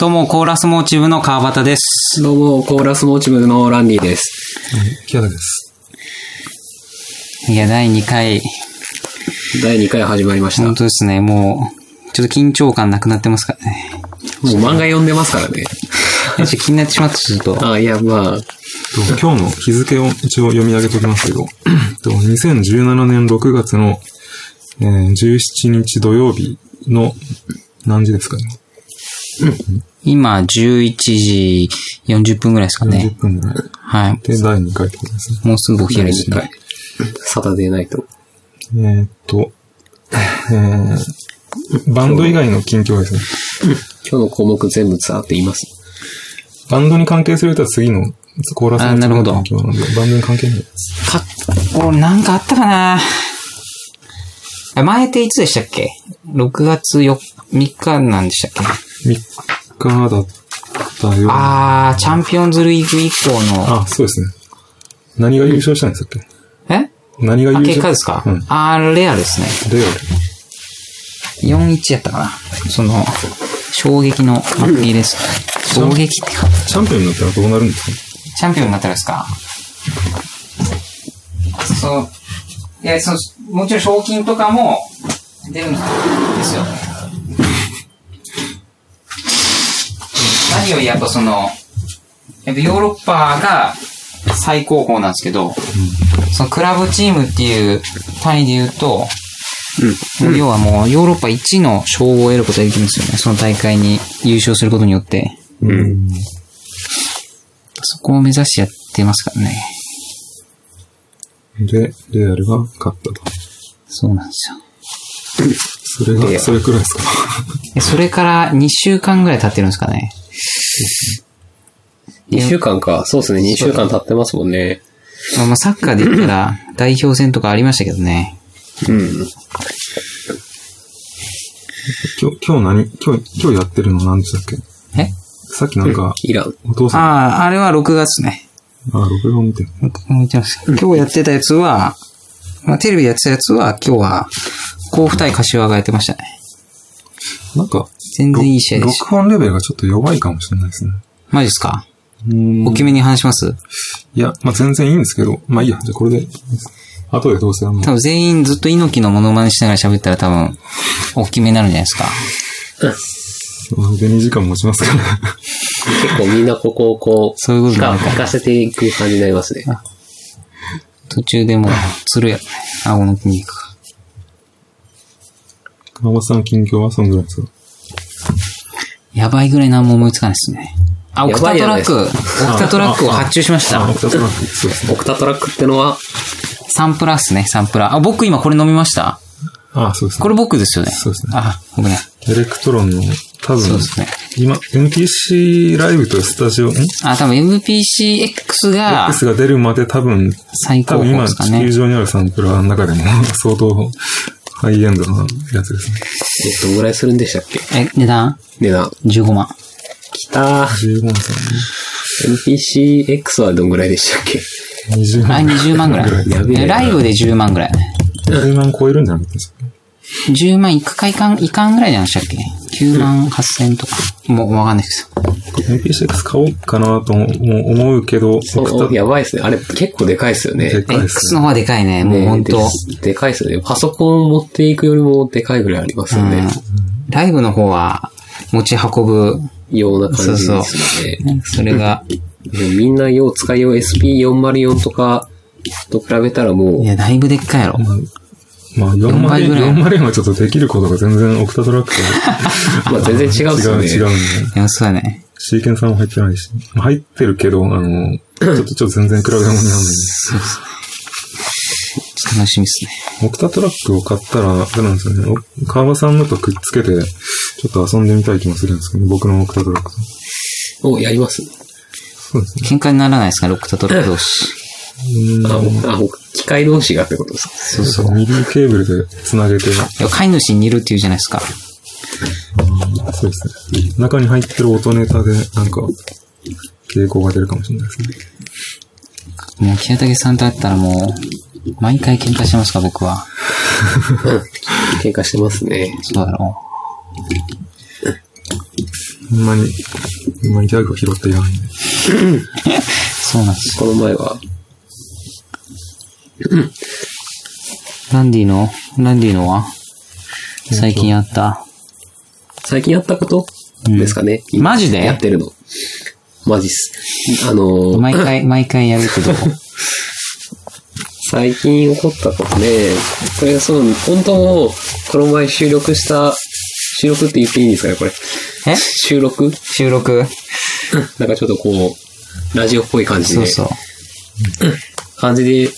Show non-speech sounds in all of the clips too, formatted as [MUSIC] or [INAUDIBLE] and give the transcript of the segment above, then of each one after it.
どうも、コーラスモーチブの川端です。どうも、コーラスモーチブのランディです。キャラです。いや、第2回、第2回始まりました。も本当ですね、もう、ちょっと緊張感なくなってますからね。う漫画読んでますからね。ちょっと気になってしまった、ちょっと。[LAUGHS] あ、いや、まあ、と今日の日付を一応読み上げておきますけど、と2017年6月の、えー17日土曜日の何時ですかね。今、11時40分ぐらいですかね40。分ぐらい。はい。で、第2回ってことですね。もうすぐお昼です第2ね回。。サタデーナイト。えーっと、えー、バンド以外の近況ですね。今日の項目全部ザーって言います？バンドに関係すると次のコーラスのあなんで、バンドに関係ないです。か、これなんかあったかなあ前っていつでしたっけ ?6 月4 3日なんでしたっけ？3日だったよ。あー、チャンピオンズリーグ以降の、あ、そうですね。何が優勝したんですっけえ？あ、何が優勝？結果ですか、うん。あー、レアですね。レアル。4-1やったかな？その、衝撃の負けです。衝撃ってか、チャンピオンになったらどうなるんですか？チャンピオンになったらですか？そう、いや、そう、もちろん賞金とかも出るんですよ。何よりやっぱその、やっぱヨーロッパが最高峰なんですけど、そのクラブチームっていう単位で言うと、要はもうヨーロッパ1の称号を得ることができるんですよね。その大会に優勝することによって。うん。そこを目指してやってますからね。で、レアルが勝ったと。そうなんですよ。それが、それくらいですか？でそれから2週間ぐらい経ってるんですかね。2週間か。そうですね、2週間経ってますもんね。まあ、まあサッカーで言ったら代表戦とかありましたけどね。うん。今日、今日何？今日、今日やってるの何でしたっけ？え？さっきなんか、イラン。お父さん、あああ、あれは6月ね。あ、録画を見てる。見てます今日やってたやつは、まあ、テレビでやってたやつは今日は甲府対柏がやってましたね。なんか、全然いい試合でした。録音レベルがちょっと弱いかもしれないですね。マジですか？うん大きめに話します？いや、まあ全然いいんですけど、まあいいや、じゃあこれで、後でどうせあの多、分全員ずっと猪木のモノマネしながら喋ったら多分、大きめになるんじゃないですか？で2時間持ちますから。結構みんなここをこう、そういうこと聞かなのか聞かせていく感じになりますね。途中でもう、つるや。顎の筋肉が。川端さんの近況はそのぐらいですか？やばいぐらい何も思いつかないですね。あ、オクタトラック、オクタトラックを発注しましあ、たオ。クタトラック、そうですね。オクタトラックってのは、サンプラっすね、サンプラ。あ、僕今これ飲みました。あ、そうですね。これ僕ですよね。そうですねあ、ごめん。エレクトロンの、多分そうですね、今、MPC ライブとスタジオ、んあ、多分 MPCX が X が出るまで多分、最高ですかね地球。上にあるサンプラーの中でも相当ハイエンドなやつですね。え、どんぐらいするんでしたっけ？え、値段？値段。?15 万。きたー。15万さ NPCX はどんぐらいでしたっけ？ん、20あ、万。20万ぐらい。やべえライブで10万ぐらい。10万超えるんじゃなかったですか？10万いくかいかん、いかんぐらいじゃないでしたっけ ?9 万8千とか。もうわかんないですけど。MPCX 買おうかなとも思うけど、そう、やばいですね。あれ結構でかいですよね。でかいです X の方がでかいね。もうね本当ででかいですよね。パソコンを持っていくよりもでかいぐらいありますよね。ライブの方は持ち運ぶ。ような感じですそうね。それが、みんなよう使いよう SP404 とかと比べたらもいや、だいぶでっかいやろ。まあ、4倍ぐらい404はちょっとできることが全然オクタトラックとう、[LAUGHS] まあ全然違うんですよね。[LAUGHS] 違う、違うんで。いや、そうだね。シーケンサーも入ってないし。まあ入ってるけど、あの、[LAUGHS] ちょっと、ちょっと全然比べ物にならないんで。楽しみっすね。オクタトラックを買ったら、あれなんですよね。お川場さんのとくっつけて、ちょっと遊んでみたい気もするんですけど、僕のオクタトラックと。お、やりますそうですね。喧嘩にならないですかロックタトラック同士。あ、おあ、お機械同士がってことですか？そうそう。ミリーケーブルで繋げて、いや飼い主に似るって言うじゃないですか。そうですね。中に入ってる音ネタで、なんか、傾向が出るかもしれないですね。もう、清武さんと会ったらもう、毎回喧嘩してますか、僕は。[LAUGHS] 喧嘩してますね。そうだろそんなに、そんなにギャグを拾っていないんで。[LAUGHS] [LAUGHS] そうなんですよ。この前は、ランディの、ランディのは？最近あった？最近やったこと？うんですかね。マジで？やってるの。マジっす。あの、毎回、[LAUGHS] 毎回やるけど。最近起こったことね、これその、本当も、この前収録した、収録って言っていいんですかね、これ？え？収録？収録 [LAUGHS] なんかちょっとこう、ラジオっぽい感じで、そうそう。[LAUGHS] 感じで、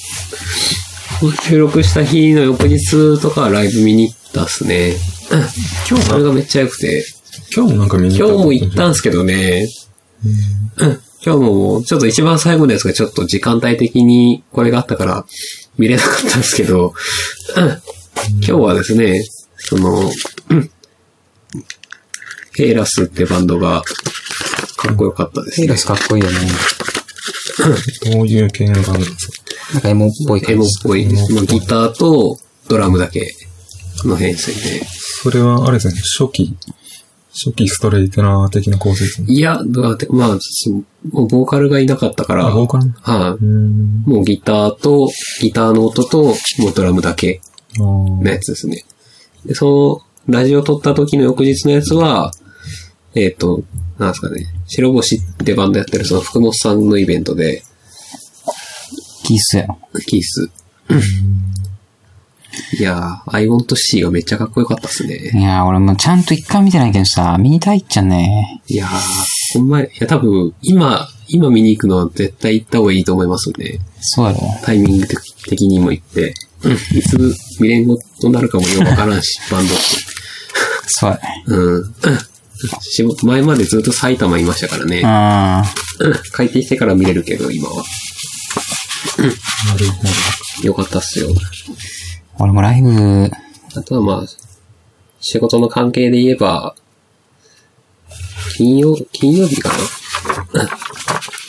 収録した日の翌日とかはライブ見に行ったっすね。今日それがめっちゃ良くて、今日もなんか見に今日も行ったんんすけどね、うん。今日も、ちょっと一番最後のやつがちょっと時間帯的にこれがあったから見れなかったんですけど、うん。今日はですね、その、うん。ヘイラスってバンドがかっこよかったですね。ヘイラ。スかっこいいよね。どういう系のバンドですか？なんかエモっぽい。エモっ感じ。ぽい。ギターとドラムだけの編成で。それは、あれですね、初期、初期ストレイトナー的な構成ですね。いや、だってまあ、もうボーカルがいなかったから、あ、ボーカル？はい。もうギターと、ギターの音と、もうドラムだけのやつですね。で、その、ラジオ撮った時の翌日のやつは、えっ、と、なんですかね、白星ってバンドやってるその福本さんのイベントで、キースやろ。キース。いやー、I want to see がめっちゃかっこよかったっすね。いやー、俺もちゃんと一回見てないけどさ、見たいっちゃね。いやー、ほんま、いや多分、今、今見に行くのは絶対行った方がいいと思いますね。そうやろ。タイミング的にも行って、いつ見れんごとなるかもよくわからんし、バンドって。そうやね。うん。仕事、前までずっと埼玉いましたからね。あうん帰ってきてから見れるけど、今は。なるほよかったっすよ。ー俺もライブ、あとはまあ、仕事の関係で言えば、金曜、金曜日かな？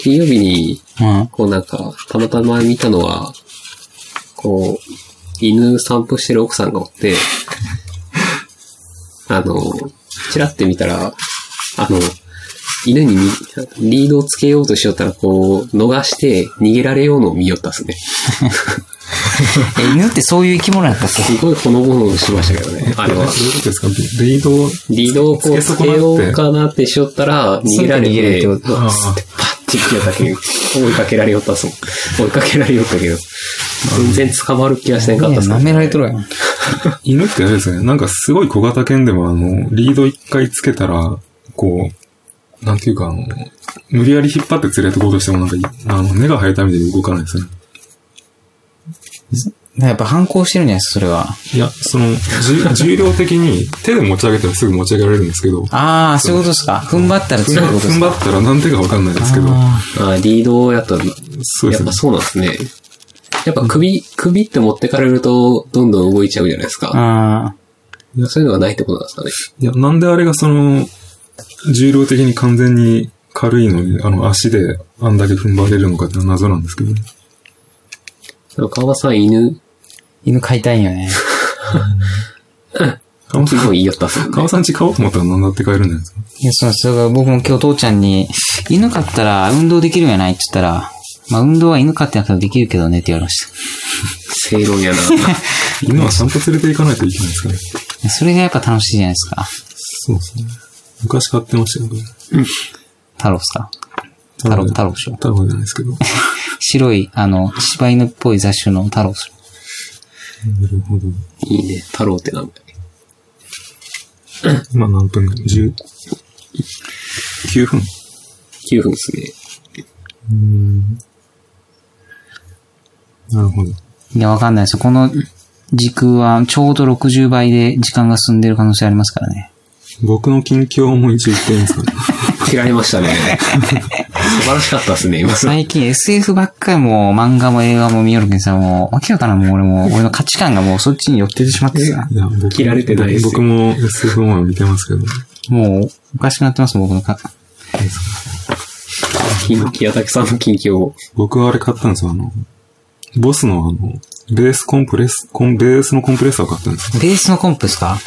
金曜日に、うん。こうなんか、たまたま見たのは、こう、犬散歩してる奥さんがおって、あの、チラって見たら、あの、犬にみリードをつけようとしよったら、こう、逃して逃げられようのを見よったっすね。[LAUGHS] え、犬ってそういう生き物やったっけ？すごいほのぼのしましたけどね、あれはど。ういうことですか？リードを、リードをこうつけようかなってしよったら、逃げられ逃げられて、パッて行きよったけど、追いかけられよったっすもん。追いかけられよったけど、全然捕まる気がせんかったっすね舐められとるやん。[LAUGHS] 犬ってあれですね、なんかすごい小型犬でもあの、リード一回つけたら、こう、なんていうかあの、無理やり引っ張って連れてこうとしてもなんかい、あの、根が生えたみたいに動かないですね。やっぱ反抗してるんじゃないですか、それは。いや、その、じ重量的に手で持ち上げたらすぐ持ち上げられるんですけど、ああ、そういうことですか。踏ん張ったら踏ん強いことですか。踏ん張ったら何手かわかんないですけど、ああリードをやったら、そうですねやっぱ。そうなんですね。やっぱ首、首って持ってかれると、どんどん動いちゃうじゃないですーか。あそういうのがないってことなんですかね。いや、なんであれがその、重量的に完全に軽いのに、あの、足であんだけ踏ん張れるのかっていうのは謎なんですけど、ね、でも川さん犬、ー犬飼いたいんよね。[LAUGHS] 川さん、すごい言いよったっすよね。川さん家買おうと思ったら何だって買えるんじゃないですかいや、そうなんです。だから僕も今日父ちゃんに、犬飼ったら運動できるんやないって言ったら、まあ運動は犬飼ってなくてもできるけどねって言われました。正論やな。[LAUGHS] 犬は散歩連れて行かないといけないですかね。それがやっぱ楽しいじゃないですか。そうですね。昔買ってましたけど、太郎っすか？太郎、太郎でしょ？太郎じゃないですけど。な [LAUGHS] 白い、あの、柴犬っぽい雑種の太郎っすよ。るほど。いいね。太郎ってなんか。今何分ぐらい ?10、9分9分ですね。なるほど。いや、わかんないです。この時空はちょうど60倍で時間が進んでる可能性ありますからね。僕の近況も一応言っていいんですかね。[LAUGHS] 違いましたね。素晴らしかったですね、今。最近 SF ばっかりもう漫画も映画も見よるけどさ、もう、わけわからん、もう俺も、俺の価値観がもうそっちに寄っててしまってさ、いや、僕切られてないですよ僕も SF も見てますけど。もう、おかしくなってます、僕のか。金木 [LAUGHS] 谷竹さんの近況を。僕はあれ買ったんですよ、あの、ボスのあの、ベースコンプレス、コン、ベースのコンプレッサーを買ったんですよ。ベースのコンプですか？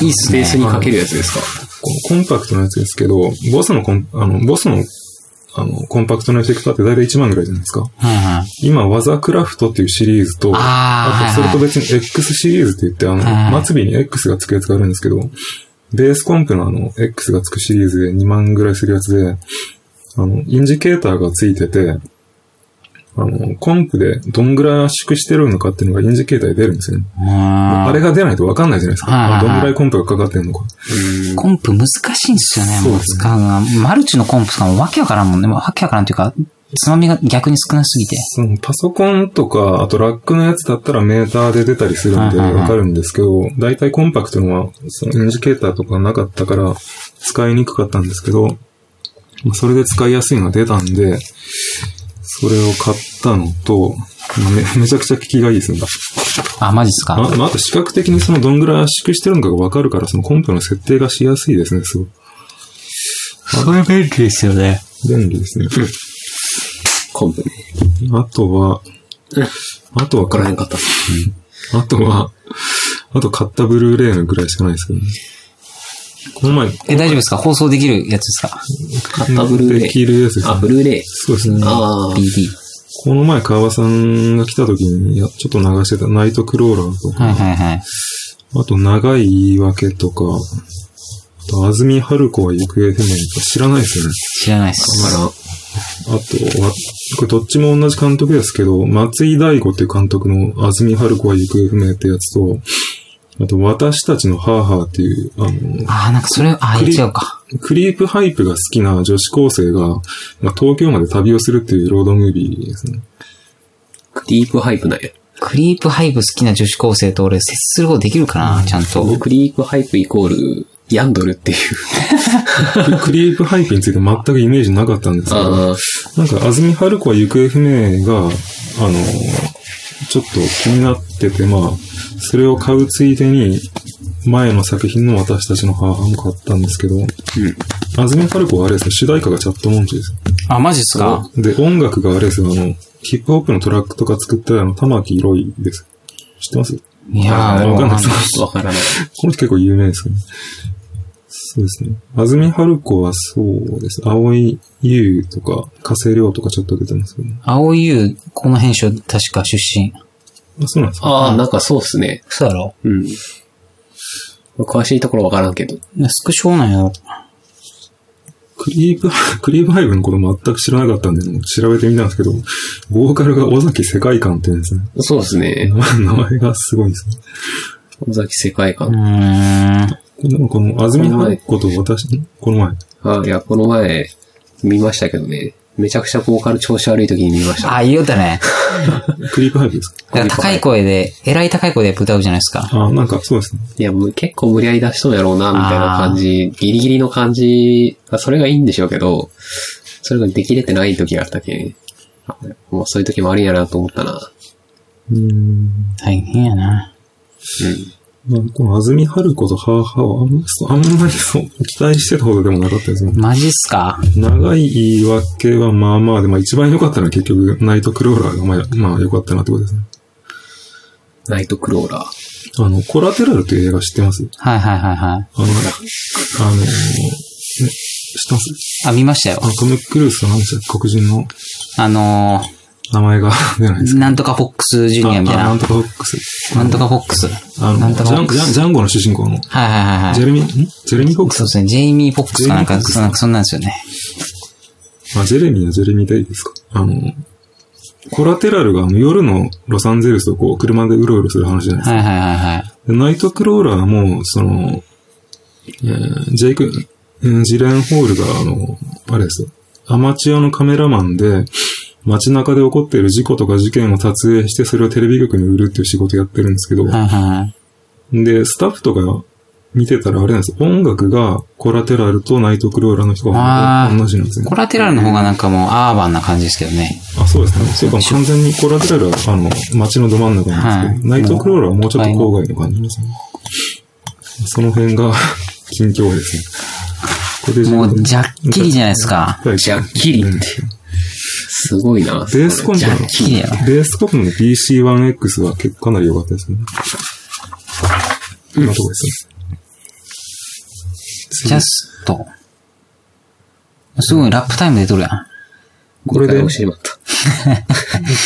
いいっすね。ベースにかけるやつですか？このコンパクトなやつですけど、ボスのコン、あの、ボスの、あの、コンパクトなエフェクターって大体1万ぐらいじゃないですか？はいはい。今、ワザクラフトっていうシリーズと、あーとそれと別に X シリーズって言って、あはいの、末尾に X がつくやつがあるんですけど、ベースコンプのあの、X がつくシリーズで2万ぐらいするやつで、あの、インジケーターがついてて、あの、コンプでどんぐらい圧縮してるのかっていうのがインジケーターで出るんですよね。ああれが出ないとわかんないじゃないですか。どんぐらいコンプがかかってるのか。コンプ難しいんですよね、もう使うのは。マルチのコンプとかもわけわからんもんね。わけわからんっていうか、つまみが逆に少なすぎて。そのパソコンとか、あとラックのやつだったらメーターで出たりするんでわかるんですけど、大体コンパクトのは、そのインジケーターとかなかったから使いにくかったんですけど、まあそれで使いやすいのが出たんで、それを買ったのと、め [LAUGHS] めちゃくちゃ効きがいいですね。あ、マジっすか？あまあ、あと視覚的にそのどんぐらい圧縮してるのかがわかるから、そのコンプの設定がしやすいですね、すごい。それ便利ですよね。便利ですね。コンプね。あとは、あとはわからへんかったっす。あとは、あと買ったブルーレイのぐらいしかないですけどね。この前、え、大丈夫ですか？放送できるやつですか？買ったブルーレイできるやつですねあ、ブルーレイ。そうですね。ああ。?BD。この前、川さんが来た時に、やちょっと流してたナイトクローラーとか、はいはいはい。あと長い言い訳とか、あと、安住春子は行方不明とか知らないですよね。知らないっす。あとは、これどっちも同じ監督ですけど、松井大吾っていう監督の安住春子は行方不明ってやつと、あと、私たちのハァハァっていう、あの、あー、なんかそれ、あー、クリ違うか。クリープハイプが好きな女子高生が、まあ、東京まで旅をするっていうロードムービーですね。クリープハイプなんや。クリープハイプ好きな女子高生と俺接することできるかなちゃんと。クリープハイプイコール、ヤンドルっていう。ク [LAUGHS] クリープハイプについて全くイメージなかったんですけど、あなんか、安住春子は行方不明が、あの、ちょっと気になってて、まあ、それを買うついでに、前の作品の私たちの母も買ったんですけど、安住春子はあれですよ、主題歌がチャットモンチですよ。あ、マジっすか？で、音楽があれですよ、あの、ヒップホップのトラックとか作ったあの、玉木ロイです。知ってます？いやー、わかんないですあ、わからない。この人結構有名ですね。そうですね。安住春子はそうです。青井優とか、加瀬亮とかちょっと出てますけどね。青い優、この編集確か出身。あ、そうなんですか？ああ、なんかそうっすね。そうやろうん。詳しいところわからんけど。スクショなんやろ。クリープ、[LAUGHS] クリープハイブのこと全く知らなかったんで、調べてみたんですけど、ボーカルが尾崎世界観って言うんですね。そうですね。[LAUGHS] 名前がすごいですね。尾崎世界う観。ーん。でもこの安住春子と私、んこの前。あいや、この前、見ましたけどね。めちゃくちゃボーカル調子悪い時に見ました。あ、言うたね。[LAUGHS] クリープハイブですか？高い声で、えらい高い声で歌うじゃないですか。あ、なんかそうですね。いや、もう結構無理やり出しそうやろうな、みたいな感じ。ギリギリの感じ。あそれがいいんでしょうけど、それができれてない時があったけもうそういう時もあるんやなと思ったな。うん。大変やな。まあ、この安住春子とハーハーはあんまりそう、あんまりそう、期待してたほどでもなかったですね。マジっすか？長い言い訳はまあまあで、まあ一番良かったのは結局、ナイトクローラーがまあ、まあ良かったなってことですね。ナイトクローラー。あの、コラテラルっていう映画知ってます？はいはいはいはい。あの、あの、ね、知ってます？あ、見ましたよあ。の、トム・クルーズと何でしたっけ黒人のあの名前が [LAUGHS] 出ないですー、かなんとかフォックスジュニアみたいな。なんとかフォックス。なんとかフォックス。あの、なんジャン。ジャンジャンゴの主人公の、はいはいはいはい。ジェレミ、ん？ジェレミー・フォックス？そうですね。ジェイミー・フォックスかなんか、なんかそんなんですよね。あ、ジェレミーはジェレミーでいいですか？あの、コラテラルが夜のロサンゼルスをこう車でうろうろする話じゃないですか。はいはいはいはい。でナイトクローラーも、その、えージェイク、うんジレンホールが、あの、あれですよ。アマチュアのカメラマンで、街中で起こっている事故とか事件を撮影して、それをテレビ局に売るっていう仕事やってるんですけど、はいはいはい。で、スタッフとか見てたらあれなんです音楽がコラテラルとナイトクローラーの人があー同じなんですねコ。ラテラルの方がなんかもうアーバンな感じですけどね。あ、そうですね。そうか、完全にコラテラルは、あの、街のど真ん中なんですけど、はいナイトクローラーはもうちょっと郊外の感じですね。その辺が近況ですね。これでもう、じゃっきりじゃないですか。はいじゃっきりって。すごいな。ベースコンジャッポキリやな。ベースコンポの PC1X は結構かなり良かったですね。こんなとこですね。ジャスト。すごいラップタイムで撮るやん。これで？一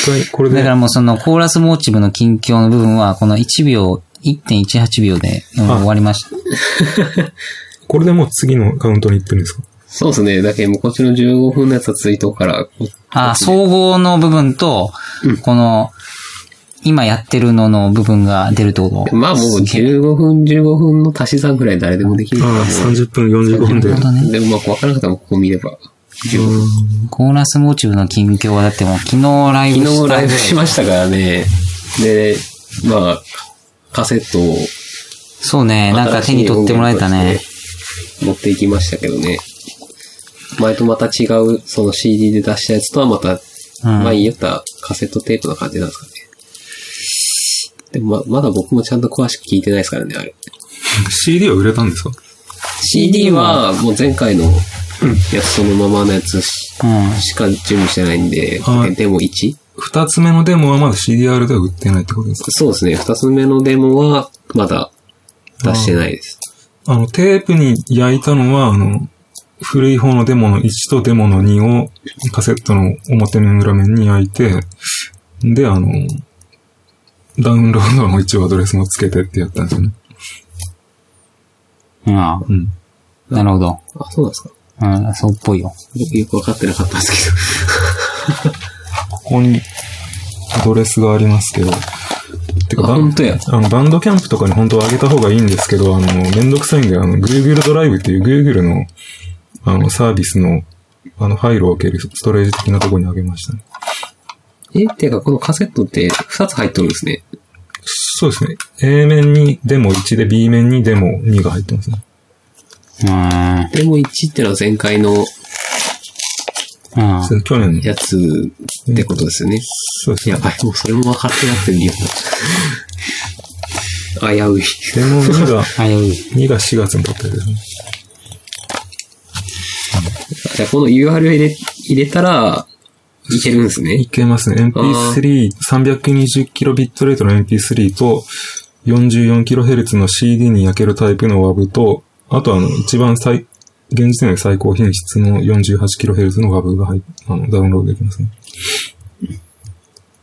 回、これで？だか、らもうそのコーラスモーチブの近況の部分は、この1秒、1.18秒でうん終わりました。これでもう次のカウントに行ってるんですか？そうですね。だけど、もうこっちの15分のやつはツイートから、あ、総合の部分と、この、今やってるのの部分が出るってこと？まあもう15分、15分の足し算ぐらい誰でもできるああ、30分45分で。なるほどね。でもまあ、わからなかったらここ見れば。コーラスモーチブの近況はだってもう昨日ライブ昨日ライブしまましたからね。で、まあ、カセットをそうね、なんか手に取ってもらえたね。持っていきましたけどね。前とまた違う、その CD で出したやつとはまた、うん前に言ったカセットテープの感じなんですかね。でもま、まだ僕もちゃんと詳しく聞いてないですからね、あれ。CD は売れたんですか？CD はもう前回のやつそのままのやつしうん。しか準備してないんで、はいデモ 1? 二つ目のデモはまだ CDR では売ってないってことですか？そうですね。二つ目のデモはまだ出してないです。あの、テープに焼いたのは、あの、古い方のデモの1とデモの2をカセットの表面裏面に焼いて、で、あの、ダウンロードの一応アドレスもつけてってやったんですよね。うん。うん。なるほど。あ、そうですかうん、そうっぽいよ。僕よくわかってなかったんですここにアドレスがありますけど。てけど。あ、バン本当や。あの、バンドキャンプとかに本当は上げた方がいいんですけど、あの、めんどくさいんで、あの、Google ドライブっていう Google の、あの、サービスの、あの、ファイルを置けるストレージ的なところに上げましたね。え、てかこのカセットって二つ入っとるんですね。そうですね。A 面にデモ1で B 面にデモ2が入ってますね。うん。デモ1ってのは前回のうん。去年の。やつってことですよね。そうですね。やばい、もうそれも分かってなくてみよう。危うい。デモ2が、危うい。2が4月に撮ったやつですね。じゃあこの URL 入れ入れたら、いけるんですねい。けますね。MP3、320kb レートの MP3 と、44kHz の CD に焼けるタイプの WAV と、あとあの、一番最、現時点で最高品質の 48kHz の WAV が入っあの、ダウンロードできますね。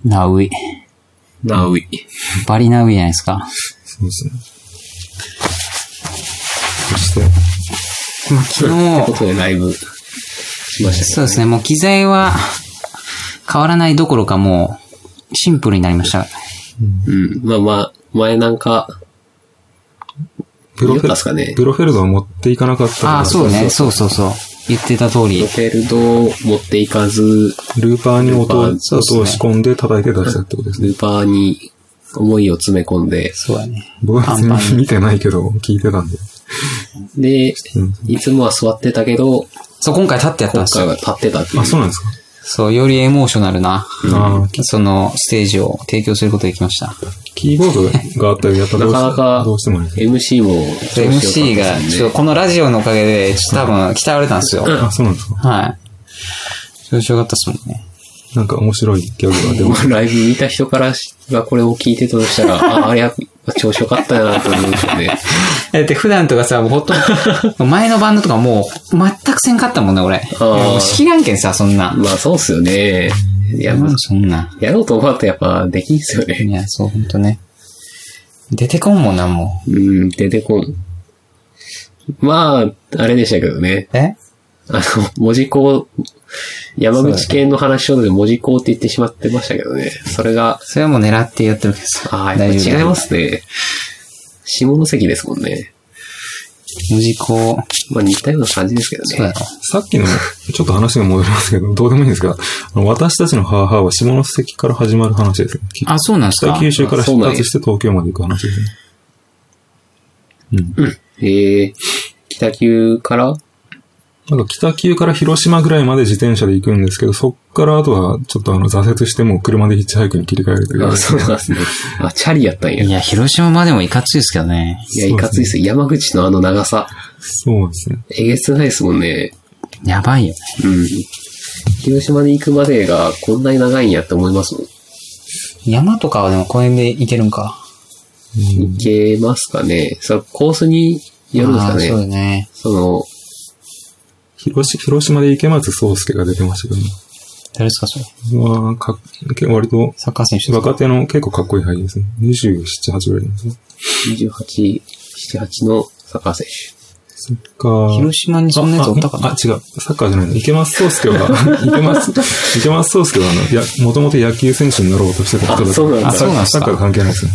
ナウイ。なうい。バリナウイじゃないですか。そうですね。そして、まあ、昨 [LAUGHS] ってこ日、とでライブしましたけそうですね、もう機材は変わらないどころかもう、シンプルになりました。ど。うん。まあまあ、前なんか、プロフェ言ったっすかねプロフェルドは持っていかなかったああ、そうね、そうそうそう。言ってた通りロ。フェルドを持っていかず、ルーパーに音を、ね音を仕込んで叩いて出したってことですね。ルーパーに思いを詰め込んで、そうだね。僕は別パンパンに見てないけど、聞いてたんで。で、うんいつもは座ってたけど、そう、今回立ってやったんですよ。今回は立ってたっていう。あ、そうなんですかそう、よりエモーショナルな、ああ、その、ステージを提供することができました。キーボードがあったり、やっぱどなかなかどうしてもね。MC も調子良かったです MC が、ちょっとこのラジオのおかげで、ちょっと多分、鍛えられたんですよ。あ、そうなんですかはい。調子よかったっすもんね。なんか面白いギャグが出でもま [LAUGHS] ライブ見た人からがこれを聞いてたとしたら、あ、あれや、調子良かったなと思うんですよね。[LAUGHS] だって普段とかさ、もうほとんど、[LAUGHS] 前のバンドとかもう、全くせんかったもんね、俺。もう知らんけんさ、そんな。まあそうっすよね。いや、まあそんな。やろうと思うとやっぱできんすよね。いや、そう、ほんとね。出てこんもんな、もうん、出てこん。まあ、あれでしたけどね。う。え？あの、文字工、山口県の話をで文字工って言ってしまってましたけどね。それが、それはもう狙ってやってるけどさ。ああ、やっぱ違いますね。下関ですもんね。文字工。まあ似たような感じですけどねそう。さっきの、[LAUGHS] ちょっと話が戻りますけど、どうでもいいんですが、あの私たちの母は下関から始まる話ですね。きあ、そうなんですか？北九州から出発して東京まで行く話ですね。うん。ええ北九からなんか北九から広島ぐらいまで自転車で行くんですけど、そっからあとはちょっとあの挫折してもう車でヒッチハイクに切り替えるという。あ、そうなんですね。あ、チャリやったんや。いいや、広島までもいかついですけどね。や、いかついっす。山口のあの長さ。そうですね。えげつないですもんね。やばいよね。うん。広島に行くまでがこんなに長いんやって思いますもん。山とかはでも公園で行けるんか。行けますかねそれコースによるんですかあーそうね。その、広し広島で池松壮亮が出てましたけどね。誰ですか、それ？まあ、か割とサッカー選手若手の結構かっこいい俳優ですね。27、8ぐらいなんですね。28、7、8のサッカー選手。サッカー。広島にそんなやつおったかな？あ、あ違う。サッカーじゃないの。池松壮亮は、[LAUGHS] 池松、池松壮亮は、あの、や、もともと野球選手になろうとしてた人だあそうなんだあそうなんですか？サッカー関係ないですね。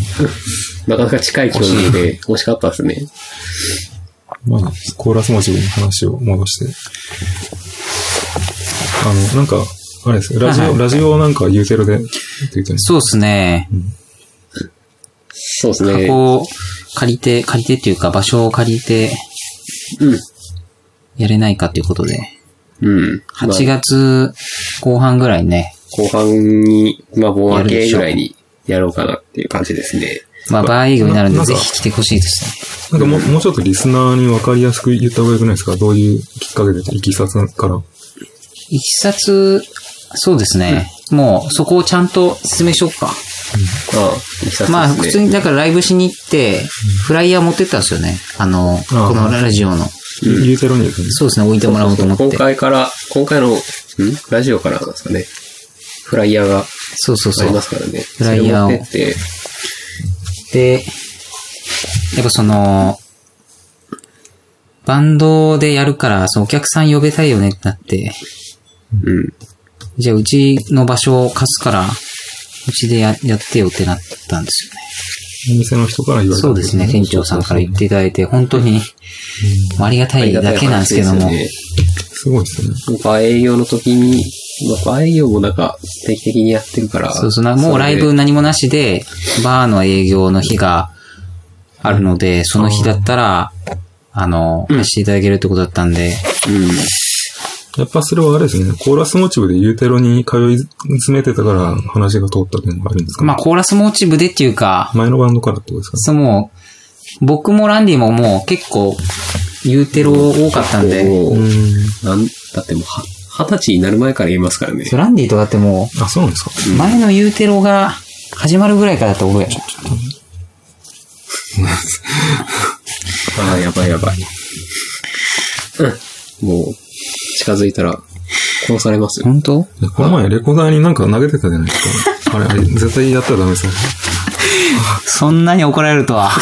[LAUGHS] なかなか近い距離で惜しかったですね。まあ、コーラスモチベに話を戻して。あの、なんか、あれですよ。ラジオ、はいはいラジオなんかユーテルで、って言ってそうですね。そうですね。箱を借りて、借りてっていうか場所を借りてうん。やれないかっていうことで。うん。8まあ月後半ぐらいね。後半に、まあ、盆明けぐらいにやろうかなっていう感じですね。まあ、バー営業になるんで、ぜひ来てほしいですね。なんかもう、もうちょっとリスナーに分かりやすく言った方がよくないですか？どういうきっかけで、いきさつから？いきさつ、そうですね。もう、そこをちゃんと説明しようか。ああ、いきさつですね。まあ、普通に、だからライブしに行って、フライヤー持ってったんですよね。あの、このラジオの。ユーテルにですね。そうですね、置いてもらおうと思って今。回から、今回の、ん？ラジオからなんですかね。フライヤーがそうそうそうありま。すからね。フライヤーを持ってって、で、やっぱその、バンドでやるから、そのお客さん呼べたいよねってなって、うん。じゃあうちの場所を貸すから、うちでややってよってなったんですよね。お店の人から言われたそうですね、店長さんから言っていただいて、本当に、ありがたいだけなんですけども、すすごいですね。よねバー営業の時に、まあ、バー営業もなんか定期的にやってるから。そうそうな、もうライブ何もなしで、バーの営業の日があるので、その日だったら、あの、貸していただけるってことだったんで。うん。やっぱそれはあれですね。コーラスモチブでユーテロに通い詰めてたから話が通ったっていうのがあるんですか、まあ、コーラスモチブでっていうか、前のバンドからってことですかそうもう、僕もランディももう結構、ユーテロ多かったんで、もううん。なんだってもうは、二十歳になる前から言いますからね。ランディとかってもあ、そうなんですかう、前のユーテロが始まるぐらいからだと思うやろ。ああ、やばいやばい。うん。もう、近づいたら殺されますよ。本当？いやこの前レコーダーになんか投げてたじゃないですか。[LAUGHS] あれ、あれ、絶対やったらダメですよね。そんなに怒られるとは。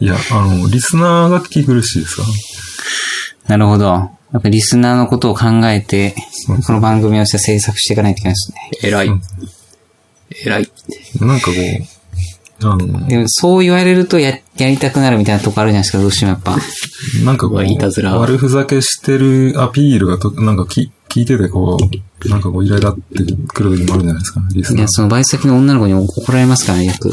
いや、あの、リスナーが聞き苦しいですか？なるほど。やっぱリスナーのことを考えてこの番組を制作していかないといけないですね。偉いうん。偉い。なんかこう、あの、でもそう言われるとや、やりたくなるみたいなとこあるじゃないですか、どうしてもやっぱ。なんかこう、まあいたずら悪ふざけしてるアピールがと、なんかき聞いててこう、なんかこう、イライラってくる時もあるんじゃないですか、リスナーいや、。そのバイト先の女の子に怒られますからね、よく。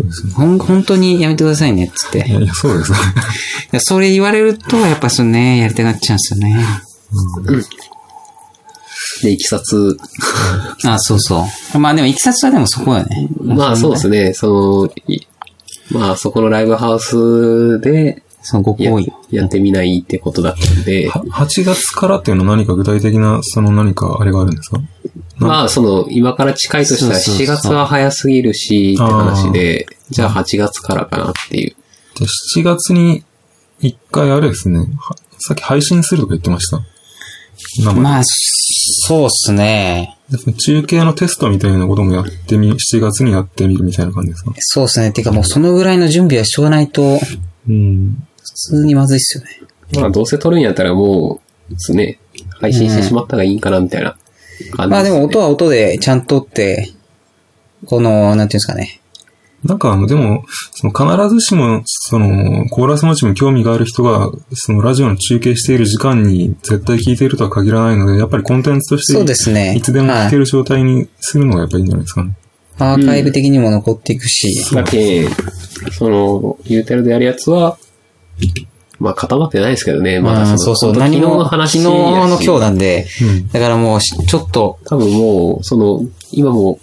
そうですね。ほん、本当にやめてくださいね、っつって。いや、いや、そうですね。[LAUGHS] それ言われると、やっぱそのね、やりたくなっちゃうんですよね。で、いきさつ。あ、そうそう。まあでも、いきさつはでもそこよね。まあそうですね、その、いまあそこのライブハウスでそのごや好意。やってみないってことだったんで、は8月からっていうのは何か具体的な、その何かあれがあるんですか？まあその、今から近いとしたらそうそうそう7月は早すぎるし、って話で、じゃあ8月からかなっていう。で7月に1回あれですね、はさっき配信するとか言ってました。まあ、そうっすね。で中継のテストみたいなこともやってみ、7月にやってみるみたいな感じですか？そうっすね。てかもうそのぐらいの準備はしとかないと、うん。普通にまずいっすよね。まあどうせ撮るんやったらもう、ですね、配信してしまったがいいんかなみたいな感じまあでも音は、は音でちゃんとって、この、なんていうんですかね。なんかあの、でも、その必ずしも、その、コーラスマッチに興味がある人が、そのラジオの中継している時間に絶対聞いているとは限らないので、やっぱりコンテンツとして、そうですね。いつでも聞けはいる状態にするのがやっぱいいんじゃないですかね。アーカイブ的にも残っていくし。だけん、その、ユーテルでやるやつは、まあ固まってないですけどね、まだうんその、そうそう。昨日の話昨日の今日なんで、うん。だからもうし、ちょっと、多分もう、その、今も、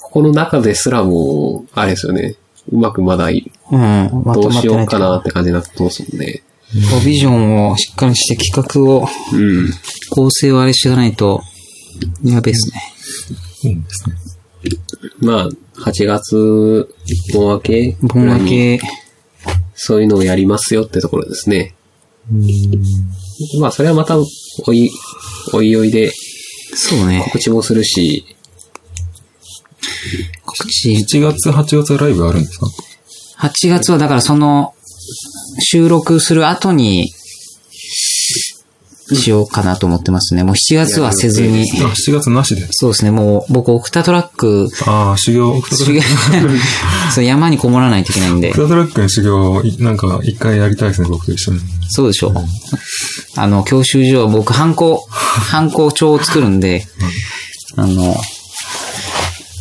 ここの中ですらもう、あれですよね。うまくまだいうん、まどうしてようかなって感じになってますもんね。こうビジョンをしっかりして企画を、うん。構成をあれしていかないと、やべえっすね。いいんですね。まあ、8月、盆明け盆明け、そういうのをやりますよってところですね。まあ、それはまた、おい、おいおいでそうね。告知もするし、告知。7月、8月はライブあるんですか？8月はだからその、収録する後に、しようかなと思ってますね。もう7月はせずに。あ、7月なしで。そうですね。もう僕、オクタトラック、ああ、修行、オクタトラック。[LAUGHS] そう山にこもらないといけないんでオク。タトラックの修行、いなんか一回やりたいですね、僕と一緒に。そうでしょう。あの、教習所、僕、ハンコ、ハンコ帳を作るんで、あの、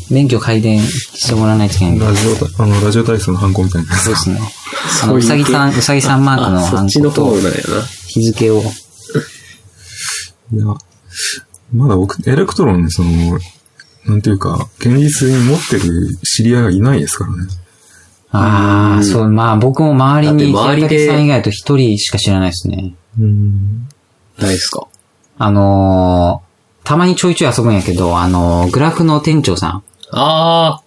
免許改伝してもらわないといけないんで。ラジオた、あの、ラジオ体操のハンコみたいな。そうですね。あの、うさぎさん、うさぎさんマークのハンっちのコと。日付を。いや、まだ僕、エレクトロン、その、なんていうか、現実に持ってる知り合いがいないですからね。ああ、そう、まあ僕も周りに、周りでさん以外と一人しか知らないですね。うん。ないですか？あのー、たまにちょいちょい遊ぶんやけど、あのー、グラフの店長さん。あ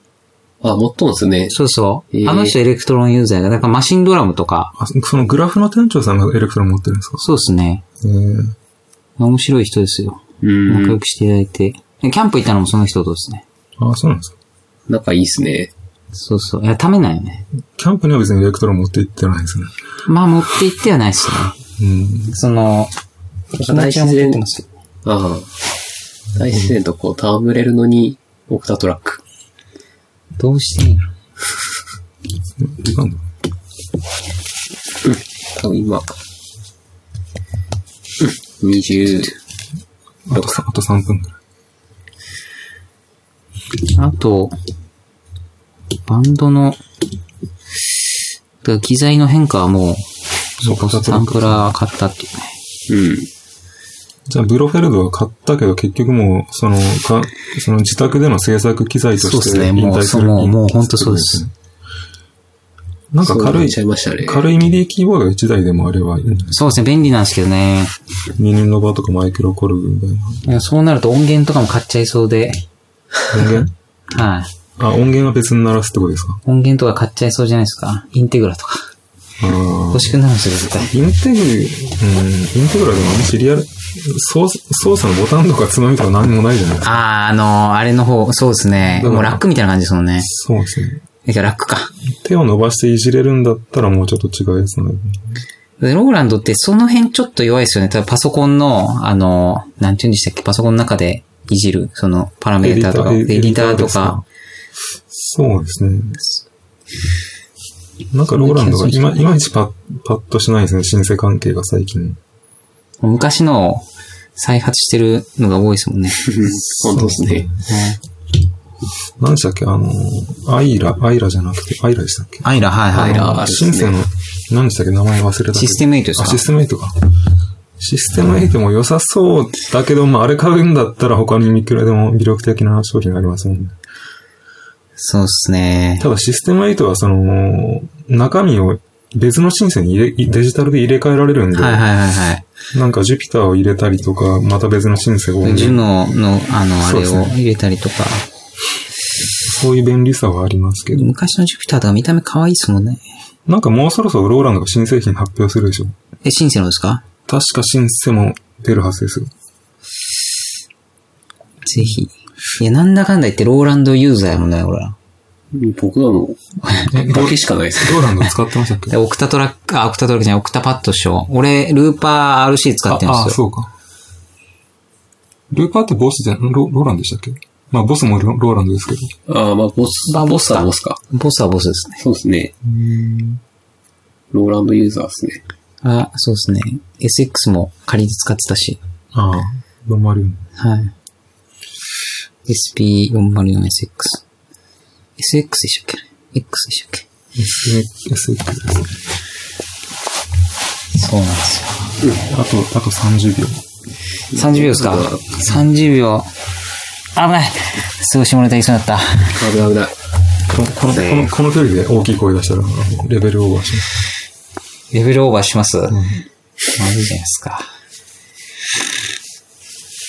あ。あ、もっとんですね。そうそう。えーあの人エレクトロンユーザーが、だからマシンドラムとか、あ、そのグラフの店長さんがエレクトロン持ってるんですか？そうですね。えー、面白い人ですよ。うん。仲良くしていただいて。キャンプ行ったのもその人とですね。あ、そうなんですか。仲いいっすね。そうそう。いや、ためないよね。キャンプには別にエレクトロン持って行ってないですね。まあ持って行ってはないですね。うん。その、気持ちは持って行ってますよ。ああ。大自然とこう戯れるのに、オクタトラック。どうしていいの？いかんだ。多分今、うん、20、あとさ、あと3分ぐらい。あと、バンドの、機材の変化はもう、そうかサンプラー買ったっていうね。うん。じゃあ、ブロフェルドは買ったけど、結局もう、その、か、その自宅での制作機材として引退する。そうもうもう本当そうですね。なんか軽いちゃいましたね。軽いミディキーボード1台でもあればいいんじゃない？そうですね、便利なんですけどね。ミニノバとかマイクロコルグみたいな。いやそうなると音源とかも買っちゃいそうで、音源？[LAUGHS] はい。あ、音源は別に鳴らすってことですか？音源とか買っちゃいそうじゃないですか？インテグラとか。あ欲しくなるんですよ、絶対。インテグ、うん、インテグラでもあんまシリアル、操操作のボタンとかつまみとか何もないじゃないですか。あー、あのー、あれの方、そうですね。もうラックみたいな感じですもんね。そうですね。いや、ラックか。手を伸ばしていじれるんだったらもうちょっと違うやつなんだけでローランドってその辺ちょっと弱いですよね。ただパソコンの、あの、なんて言うんでしたっけ、パソコンの中でいじる、そのパラメーターとか、エエディターとですかか。そうですね。なんかローランドがいまいまいちパッ、パッとしないですね。シンセ関係が最近。昔のを再発してるのが多いですもんね。[LAUGHS] 本当ですね。何でしたっけ？あの、アイラ、アイラじゃなくて、アイラでしたっけ？アイラ、はいはい。アイラシンセの、何でしたっけ？名前忘れた。システム8ですかあ、システム8か。システム8も良さそうだけど、まあ、あれ買うんだったら他にいくらでも魅力的な商品がありますもんね。そうですね。ただシステム8はその、中身を別のシンセに入れ、デジタルで入れ替えられるんで、はいはいはいはい。なんか Jupyter を入れたりとか、また別のシンセを、ジュノの、あの、あれを入れたりとか。そういう便利さはありますけど。昔のジュピターとか見た目可愛いですもんね。なんかもうそろそろローランドが新製品発表するでしょ。え、シンセのですか？確かシンセも出るはずですよ。ぜひ。いや、なんだかんだ言ってローランドユーザーやもんね、俺ら。僕らの、だけしかないです。ローランド使ってましたっけ？でオクタトラック、あ、オクタトラックじゃない、オクタパッドっしょ。俺、ルーパー RC 使ってるんあ、あですよ。そうか。ルーパーってボスじゃん、ロローランドでしたっけ？まあ、ボスもロローランドですけど。ああ、まあ、ボス、まあボスかはボスか。ボスはボスですね。そうですね。ローランドユーザーですね。あ、そうですね。SX も仮で使ってたし。ああ、404。はい。SP404SX。SX でしたっけ ?X でしたっけ？SX ですね。そうなんですよ。あと、あと30秒。30秒ですか ?30 秒。危ないすごい下ネタ言いそうになった。危ない危ない。この、この、このこの距離で大きい声出したら、レベルオーバーします。レベルオーバーします、まずいじゃないですか。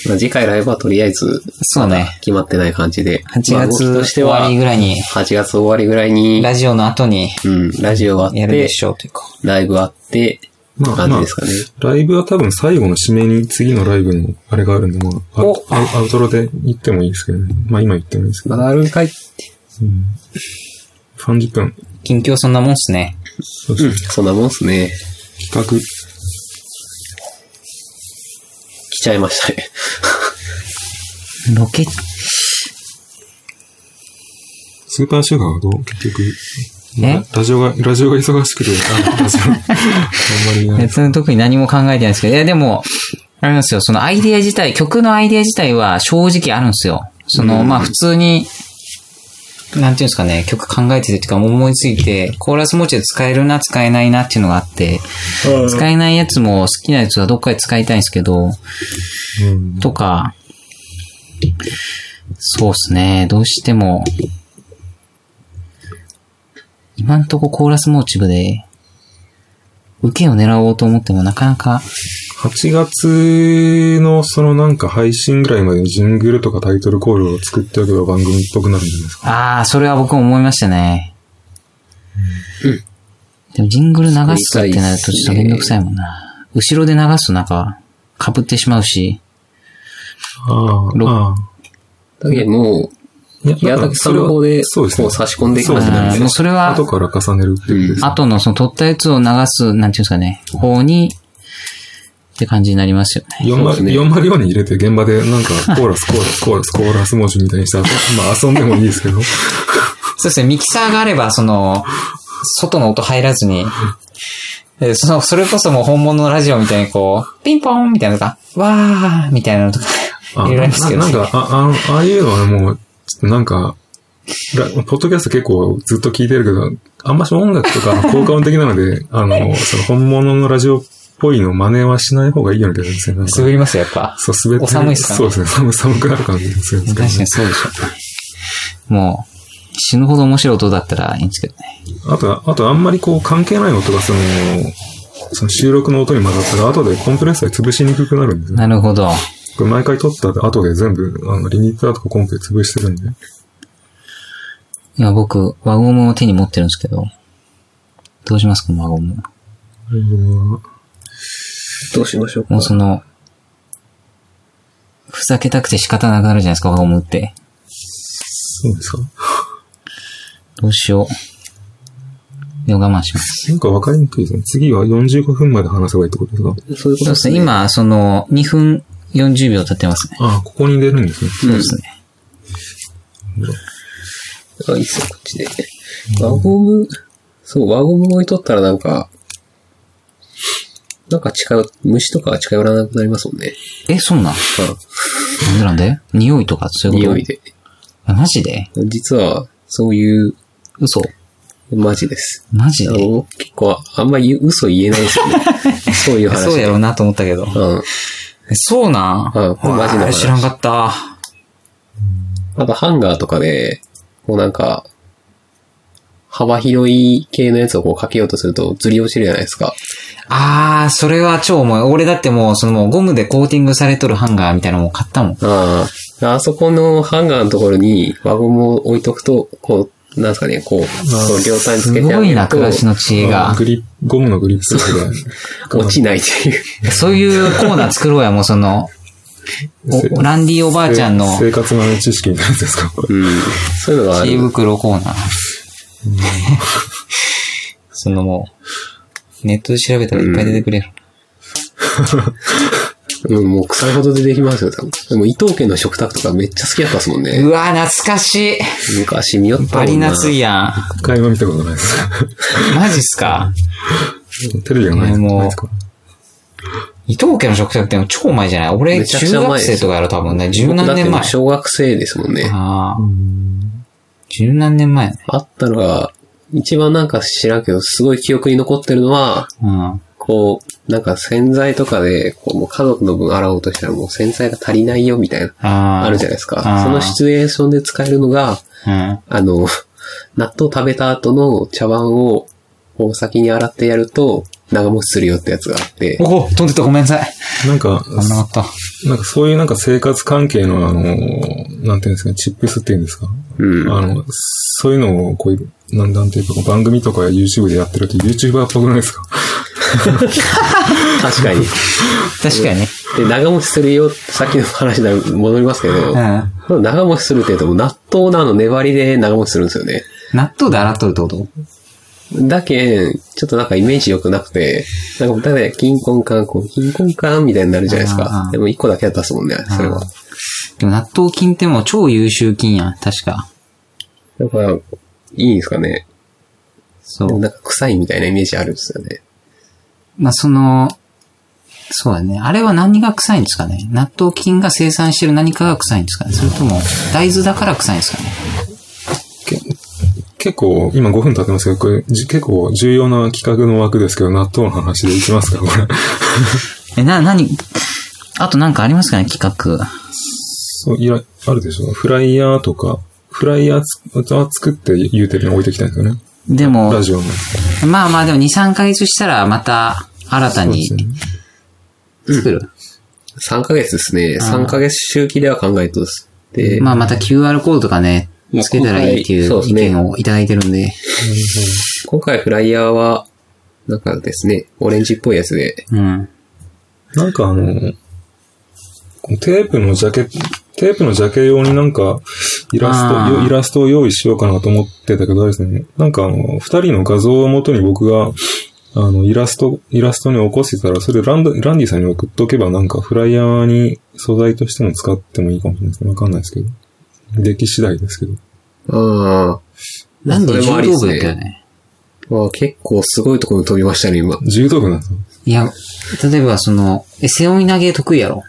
まあ次回ライブはとりあえず、そうね。決まってない感じで。8まあ動き月として終わは、りぐらいに、8月終わりぐらいに、ラジオの後にうん、ラジオあってやるで、しょうというか。ライブあって、まあ感じですかね。ライブは多分最後の締めに次のライブのあれがあるんで、まあ、アウおアウアウトロで言ってもいいですけどね。まあ今言ってもいいですけど。まだあるんかい30分。近況そんなもんっすね。そうそうそんなもんっすね。企画。来ちゃいましたね。ロケ、スーパーシュガーはどう？結局。えラジオが、ラジオが忙しくて、あラジオ、あんまりない。別に特に何も考えてないですけど、いやでも、あれなんですよ、そのアイデア自体、曲のアイデア自体は正直あるんですよ。その、まあ普通に、なんていうんですかね、曲考えててってか思いついて、コーラス持ちで使えるな、使えないなっていうのがあって、使えないやつも好きなやつはどっかで使いたいんですけど、うん。とか、そうですね、どうしても、今んとこコーラスモーチブで、受けを狙おうと思ってもなかなか、8月のそのなんか配信ぐらいまでにジングルとかタイトルコールを作っておけば番組っぽくなるんじゃないですか。ああ、それは僕も思いましたね。でもジングル流すってなるとちょっとめんどくさいもんな。後ろで流すとなんか、被ってしまうし、あろあ、ああ。だけどもう、いや宮崎さんの方で、そうですねこう。差し込んでいきそうですねますね。もうそれは後から重ねるっていうですね。後のその撮ったやつを流す、なんていうんですかね、方に、って感じになりますよね。そうですね404に入れて現場でなんかコーラス、[LAUGHS] コーラス、コーラス、コーラス文字みたいにしたら、まあ遊んでもいいですけど。そうですね、ミキサーがあれば、その、外の音入らずに、でその、それこそもう本物のラジオみたいにこう、ピンポーンみたいなのとか、わーみたいなのとか、あ入れられますけど、ね。ななんか、あ、あああいうのはもう、なんか、ラポッドキャスト結構ずっと聞いてるけど、あんまし音楽とか [LAUGHS] 効果音的なので、あの、その本物のラジオっぽいの真似はしない方がいいような気がするんですよ。滑りますよ、やっぱ。そう、滑ってお寒いっすかねそうですね。寒寒くなる感じですけど、確かにそうでしょ。もう、死ぬほど面白い音だったらいいんですけどね。あと、あとあんまりこう関係ない音がその、その収録の音に混ざったら後でコンプレッサーで潰しにくくなるんですよ。なるほど。これ毎回撮った後で全部、あの、リミッターとかコンプで潰してるんで。今僕、輪ゴムを手に持ってるんですけど、どうしますか、輪ゴム。どうしましょうかもう。その、ふざけたくて仕方なくなるじゃないですか、輪ゴムって。そうですかどうしよう。でも我慢します。なんかわかりにくいですね。次は45分まで話せばいいってことですか？そういうこ。とですすね。今、その、2分40秒経ってますね。ああ、ここに出るんですね。そうですね。あ、いいっすよ、こっちで。輪ゴム、そう、輪ゴム置いとったらなんか、なんか近寄、虫とかは近寄らなくなりますもんね。え、そんなん？なんでなんで？匂いとかそういうこと？匂いで。あマジで？実は、そういう、嘘？マジです。マジで？結構、あんまり嘘言えないですよね。[LAUGHS] そういう話。そうやろうなと思ったけど。うん。えそうなん？うんこれマジな話知らんかった。あと、ハンガーとかで、こうなんか、幅広い系のやつをこうかけようとするとずり落ちるじゃないですか。あー、それは超重い。俺だってもう、そのもうゴムでコーティングされとるハンガーみたいなのも買ったもん。ああ。あそこのハンガーのところに輪ゴムを置いとくと、こう、なんですかね、こう、こう両端につすけてあごいな、げると暮らしの知恵が。グリップ、ゴムのグリップとか [LAUGHS] 落ちないっていう。そういうコーナー作ろうや、もうその、せおランディおばあちゃんの生活の知識なやつですかうん。そういうのがあ知恵る。袋コーナー。[LAUGHS] そのもう、ネットで調べたらいっぱい出てくれる。[LAUGHS] うん、もう腐るほど出てきますよ、多分。でも伊藤家の食卓とかめっちゃ好きだったですもんね。うわ、懐かしい。昔見よったもんな。バリ夏いやん。一回も見たことないです。マジっすか？テレビがないですねもうないですか？伊藤家の食卓って超前じゃない？俺、中学生とかやろ、多分ね。十何年前。小学生ですもんね。ああ。十何年前ね。あったのが、一番なんか知らんけど、すごい記憶に残ってるのは、うん。こう、なんか洗剤とかで、こうもう家族の分洗おうとしたらもう洗剤が足りないよみたいな、ああ。あるじゃないですか。そのシチュエーションで使えるのが、うん。あの、[LAUGHS] 納豆食べた後の茶碗を、こう先に洗ってやると、長持ちするよってやつがあって、おお飛んでたごめんなさい。なんか、危なかった。なんかそういうなんか生活関係のあの、なんていうんですかね、チップスっていうんですか？うん。あの、そういうのをこういう、なんなんていうか、番組とか YouTube でやってると YouTuber っぽくないですか？[LAUGHS] 確かに。確かにね。で、長持ちするよ、さっきの話に戻りますけど、うん。長持ちするって言うと、納豆のあの粘りで長持ちするんですよね。納豆で洗っとるってこと？だけん、ちょっとなんかイメージ良くなくて、なんかだ金婚観光、金婚観みたいになるじゃないです。かでも一個だけだったっすもんね、それは。でも納豆菌ってもう超優秀菌やん、確か。だから、いいんですかね。そう。なんか臭いみたいなイメージあるんですよね。まあ、その、そうだね。あれは何が臭いんですかね？納豆菌が生産してる何かが臭いんですかね？それとも、大豆だから臭いんですかね？け結構、今5分経ってますけど、これじ結構重要な企画の枠ですけど、納豆の話でいきますか、これ。[LAUGHS] え、な、何あとなんかありますかね？企画。そう、いら、あるでしょフライヤーとか、フライヤーつ作って言うてるの置いてきたんですよね。でもラ、ジオの。まあまあでも2、3ヶ月したらまた新たに作る。3ヶ月ですね。ああ3ヶ月周期では考えとです。で、まあまた QR コードとかね、まあつけたらいいっていう意今回そうですね見をいただいてるんで。今回フライヤーは、なんかですね、オレンジっぽいやつで、うん。なんかあのテープのジャケ、テープのジャケ用になんか、イラスト、イラストを用意しようかなと思ってたけど、あれですね、なんかあの、二人の画像をもとに僕が、あの、イラスト、イラストに起こしてたら、それランドランディさんに送っとけばなんかフライヤーに素材としても使ってもいいかもしれないですね。わかんないですけど。出来次第ですけど。ああ。なんでそれもあり柔道部ですね。だったよね。ああ結構すごいところに飛びましたね、今。柔道部なんですよ。いや、例えばその、え、背負い投げ得意やろ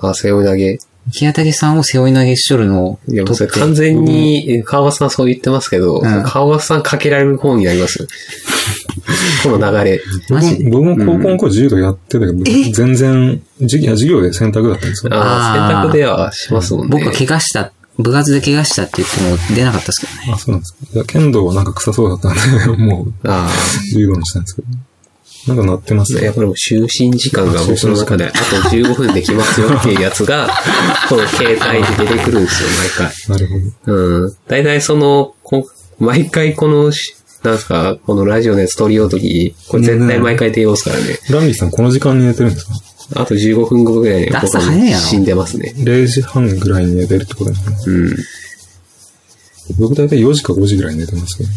ああ、背負い投げ。木当さんを背負い投げしとるのをいや、もうそれ取って完全に、え川端さんそう言ってますけど、ん川端さんかけられる方になります。[LAUGHS] この流れ。マジ？僕も僕も高校の頃柔道やってたけど、全然、授業授業で選択だったんですよ。ああ、選択ではしますもんね。僕は怪我した、部活で怪我したって言っても出なかったですけどね。あ、そうなんですか。いや、剣道はなんか臭そうだったんで、[LAUGHS] もう、あ柔道にしたんですけど。なんか鳴ってますあ。やっね。ぱりもう就寝時間が僕の中で [LAUGHS] あと15分できますよっていうやつが、[LAUGHS] この携帯で出てくるんですよ、毎回。なるほど。うん。大体その、こ毎回このし、なんですか、このラジオのやつ撮りようとき、これ絶対毎回出ますからね。ランディさんこの時間に寝てるんですか？あと15分後ぐらいに僕は朝早いやろ死んでますね。?0 時半ぐらいに寝てるってことですね。うん。僕大体4時か5時ぐらいに寝てますけど。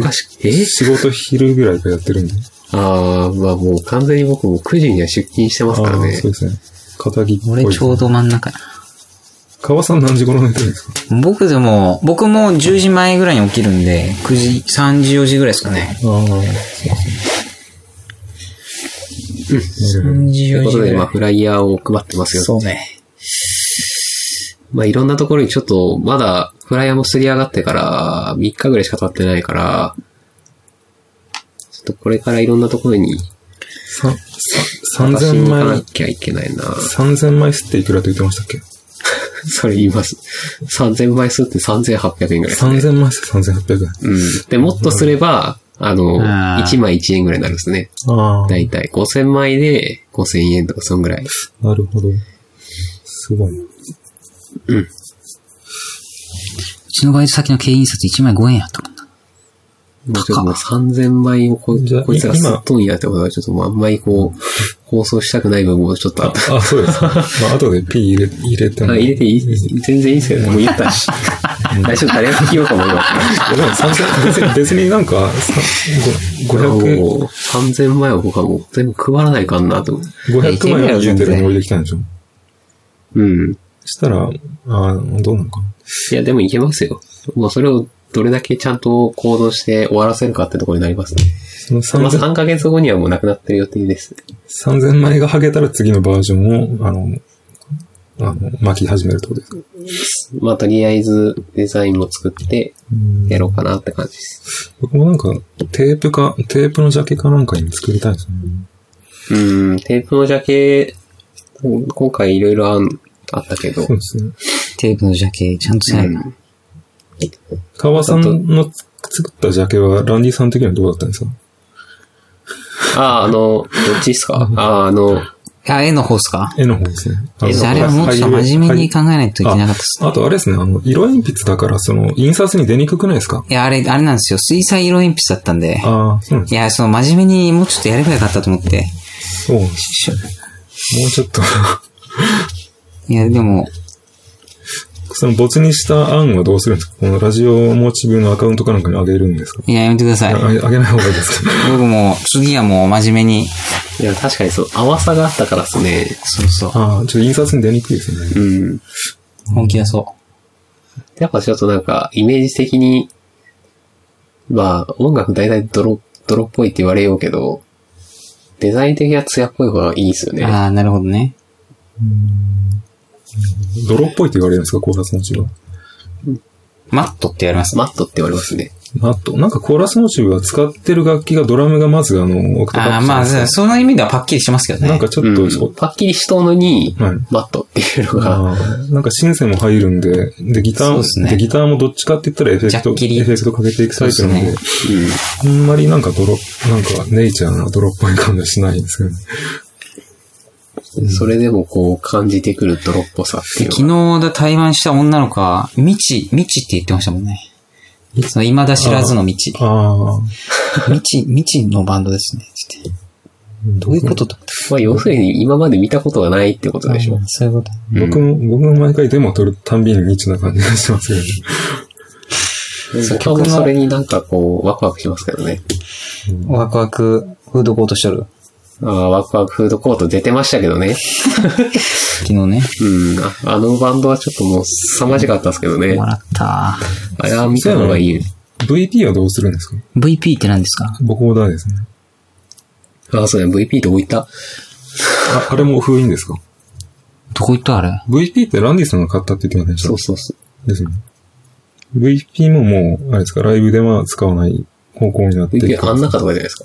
おかしく、え？仕事昼ぐらいからやってるんで。ああ、まあもう完全に僕も9時には出勤してますからね。そうですね。肩着っぽい。俺ちょうど真ん中やな。川さん何時頃寝てるんですか？僕でも、僕も10時前ぐらいに起きるんで、9時、3時、4時ぐらいですかね。ああ、そうですね。なるほど3時、4ということで、今、時ぐらい。フライヤーを配ってますよ。そうね。まあ、いろんなところにちょっと、まだ、フライヤーもすり上がってから、3日ぐらいしか経ってないから、っとこれからいろんなところに、さ、さ、渡し3000に行かな枚、きゃいけないな。3000枚吸っていくらと言ってましたっけ？[LAUGHS] それ言います。3000枚数って3800円ぐらいね。?3000 枚吸って3800円。うん。で、もっとすれば、あの、あー1枚1円ぐらいになるんですね。ああ、だいたい5000枚で5000円とか、そんぐらい。なるほど。すごい。うちのバイト先の経営印刷1枚5円やったもんな。もうちょっともう3000枚をここいつら今吸っとんやってことは、ちょっともうあんまりこう、放送したくない部分もちょっとあった。あ、そうです。まあ、後で P 入れ、入れても。あ入れていい？全然いいですけどね。もう言ったし。最初誰が聞ようかも今。でも3000別に、なんか、さご500、もう3000枚は僕はもう全部配らないかんなと思う。500枚を言うてるに置いてきたんでしょ？うん。したら、あどうなのかな。いや、でもいけますよ。もうそれをどれだけちゃんと行動して終わらせるかってところになりますね。そのまあ、3000 3ヶ月後にはもうなくなってる予定です。3000枚が剥げたら次のバージョンを、あの、あの、巻き始めるってことですか？まあ、とりあえずデザインも作ってやろうかなって感じです。僕もなんか、テープか、テープのジャケかなんかに作りたいですね。うん、テープのジャケ、今回いろいろあんあったけどそう、ですね。テープのジャケ、ちゃんとせないな。川さんの作ったジャケは、ランディさん的にはどうだったんですか？ああ、あの、どっちですか？ああ、あの、あ、絵の方っすか？絵の方ですね。あのじゃああれはもうちょっと真面目に考えないといけなかったっすああとあれですね、あの、色鉛筆だから、その、印刷に出にくくないですか？いや、あれ、あれなんですよ。水彩色鉛筆だったんで。ああ、そうなんですいや、その真面目にもうちょっとやればよかったと思って。そうなんです。しょもうちょっと、いや、でも、その没にした案はどうするんですか？このラジオモチブのアカウントかなんかに上げるんですか？いや、やめてください。ああげない方がいいですか？僕も、次はもう真面目に。いや、確かにそう、淡さがあったからですね。そうそう。ああ、ちょっと印刷に出にくいですね。うん。本気出そやっぱちょっとなんか、イメージ的に、まあ、音楽大体泥、泥っぽいって言われようけど、デザイン的な艶っぽい方がいいですよう。ね。ああ、なるほどね。泥っぽいって言われるんですかコーラスモチブは。マットって言われます？マットって言われますね。あと、なんかコーラスモチブは使ってる楽器がドラムがまずあの、オクタパッああ、まあ、その意味ではパッキリしてますけどね。かなんかちょっと、うん、パッキリしとうのに、はいマットっていうのが、なんかシンセも入るんで、で、ギターも、ねで、ギターもどっちかって言ったらエフェクト、エフェクトかけていくタイプなんで、そうあんまりなんか泥、なんかネイチャーな泥っぽい感じはしないんですけどね。それでもこう感じてくる泥っぽさっていう昨。日だ対話した女の子は、未知、未知って言ってましたもんね。その未だ知らずの未知。ああ、未知、未知のバンドですね。つってどういうこととまあ、要するに今まで見たことがないってことでしょ。そういうこと。僕も、僕も毎回デモ撮るたんびに未知な感じがしますけどね。僕はもうそれになんかこう、ワクワクしますけどね。ワクワク、フードコートしとる。ああ、ワクワクフードコート出てましたけどね。[LAUGHS] 昨日ね。うん。ああのバンドはちょっともう凄まじかったですけどね。笑った。あれは見た方がいい。VP はどうするんですか？VP って何ですか？ボコーダーですね。ああ、そうね。VP どこ行った？あ、あれも封印ですか？どこ行ったあれ ?VP ってランディさんが買ったって言ってました？そうそうそう。ですね。VP ももう、あれですか、ライブでは使わない方向になっていあん中とかじゃないですか？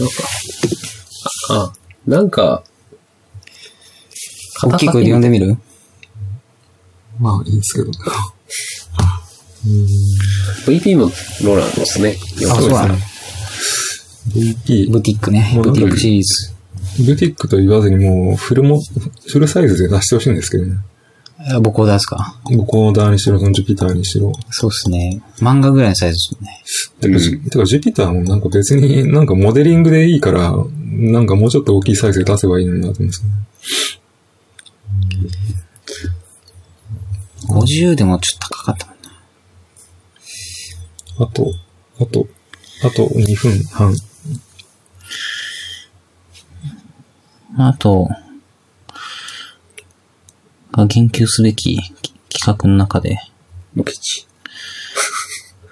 違うか。あ、あなんか、大きい声で呼んでみる？まあいいですけど。[LAUGHS] VP もローランドですね。あ、そうなの VP、ブティックね。ブティックシリーズ。ブティックと言わずにもうフルも、フルサイズで出してほしいんですけどね。あボコーダーですかボコーダーにしろ、そのジュピターにしろ。そうですね。漫画ぐらいのサイズですもんね。てか、ジてかジュピターもなんか別になんかモデリングでいいから、なんかもうちょっと大きいサイズで出せばいいのになと思うんですよね。50でもちょっと高かったもんな。あと、あと、あと2分半。あと、が言及すべき企画の中で、ボケチ。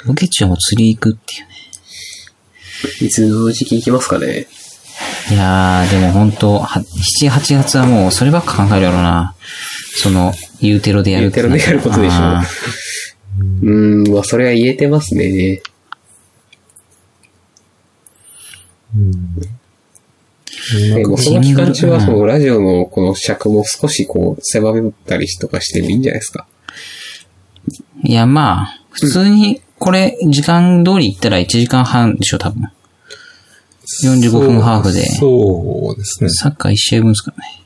ロケ地はもう釣り行くっていうね。いつの時期行きますかねいやー、でも本当は7、8月はもうそればっか考えるやろうな。その、ユーテロでやるってユーテロでやることでしょうーん、まあそれは言えてますね。でもその期間中はそのラジオのこの尺も少しこう狭めたりとかしてもいいんじゃないですか。いや、まあ、普通に、これ、時間通り行ったら1時間半でしょ、多分。45分ハーフでそうですね。サッカー1試合分ですからね。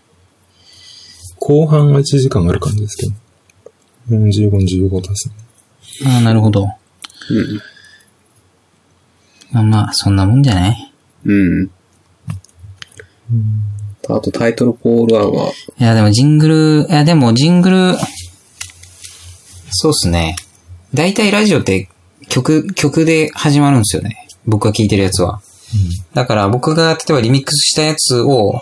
後半は1時間ある感じですけど。45、15ですね。ああ、なるほど。うん。まあまあ、そんなもんじゃない？うん。あとタイトルコール案は、いや、でもジングル、いや、でもジングル、そうっすね。大体ラジオって曲、曲で始まるんですよね。僕が聴いてるやつは。だから僕が例えばリミックスしたやつを、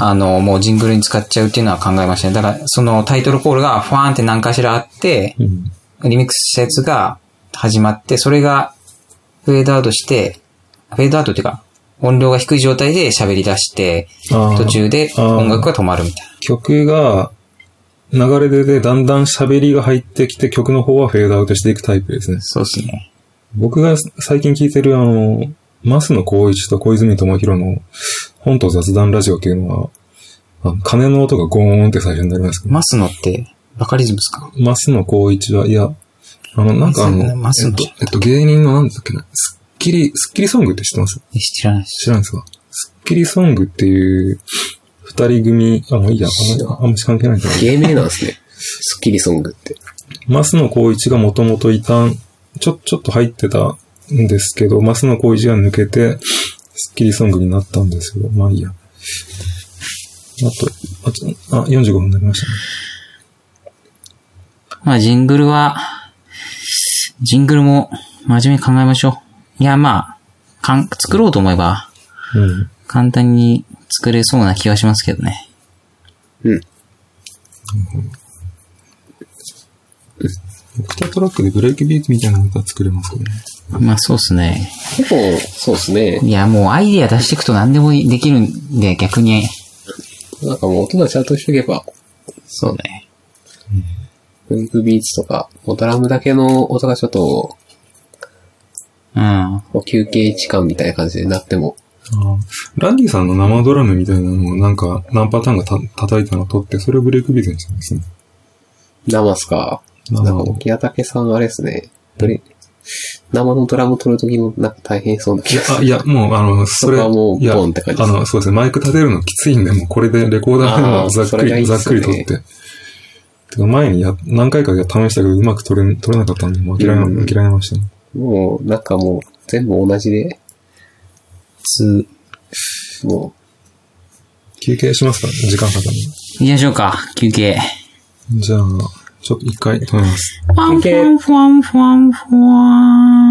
ああの、もうジングルに使っちゃうっていうのは考えましたね。だから、そのタイトルコールがファーンって何かしらあってあ。、うん。リミックスしたやつが始まって、それがフェードアウトして、フェードアウトっていうか、音量が低い状態で喋り出して、途中で音楽が止まるみたいな。曲が、流れででだんだん喋りが入ってきて曲の方はフェードアウトしていくタイプですね。そうですね。僕が最近聞いてるあの、増野光一と小泉智弘の本と雑談ラジオっていうのは、あの鐘の音がゴーンって最初になりますけど、マスノって、バカリズムですか？増野光一は、いや、あの、なんかあの、増野えっと、えっと、芸人のなんだっけな、スきり、スッキリソングって知ってます？知らないです。知らないですか？スッキリソングっていう、二人組、あ、もういいや、あんまり、あんまり関係ないから。芸名なんですね。スッキリソングって。増野光一がもともといたん、ちょ、ちょっと入ってたんですけど、増野光一が抜けて、スッキリソングになったんですけど、まあいいや。あと、あと、あ、45分になりましたね。まあ、ジングルは、ジングルも真面目に考えましょう。いや、まあ、かん、作ろうと思えば、うん。簡単に作れそうな気がしますけどね。うん。オクタトラックでブレイクビートみたいなのが作れますけどね。まあ、そうっすね。結構、そうですね。いや、もうアイディア出していくと何でもできるんで、逆に、なんかもう音がちゃんとしとけば、そうね。ブイクビーツとか、ドラムだけの音がちょっと、うん。休憩時間みたいな感じになっても、ランディさんの生ドラムみたいなのをなんか何パターンかた叩いたのを取って、それをブレイクビートにしたんですね。生っすか？生なんか、沖谷武さんあれですね。どれ、生のドラム取るときのなんか大変そうな気がする。あ、いや、もう、あの、それ、はもういや、ボンって感じですあの、そうですね、マイク立てるのきついんで、もうこれでレコーダーあーのざっくいいっすねざっくり取って。てか前にや、何回か試したけど、うまく取れ、取れなかったんで、もう諦め、うん諦めましたね。もう、なんかもう、全部同じで、つ、も休憩しますか時間かかる行きましょうか、休憩。じゃあ、ちょっと一回止めます。ファンファンファンファンファン。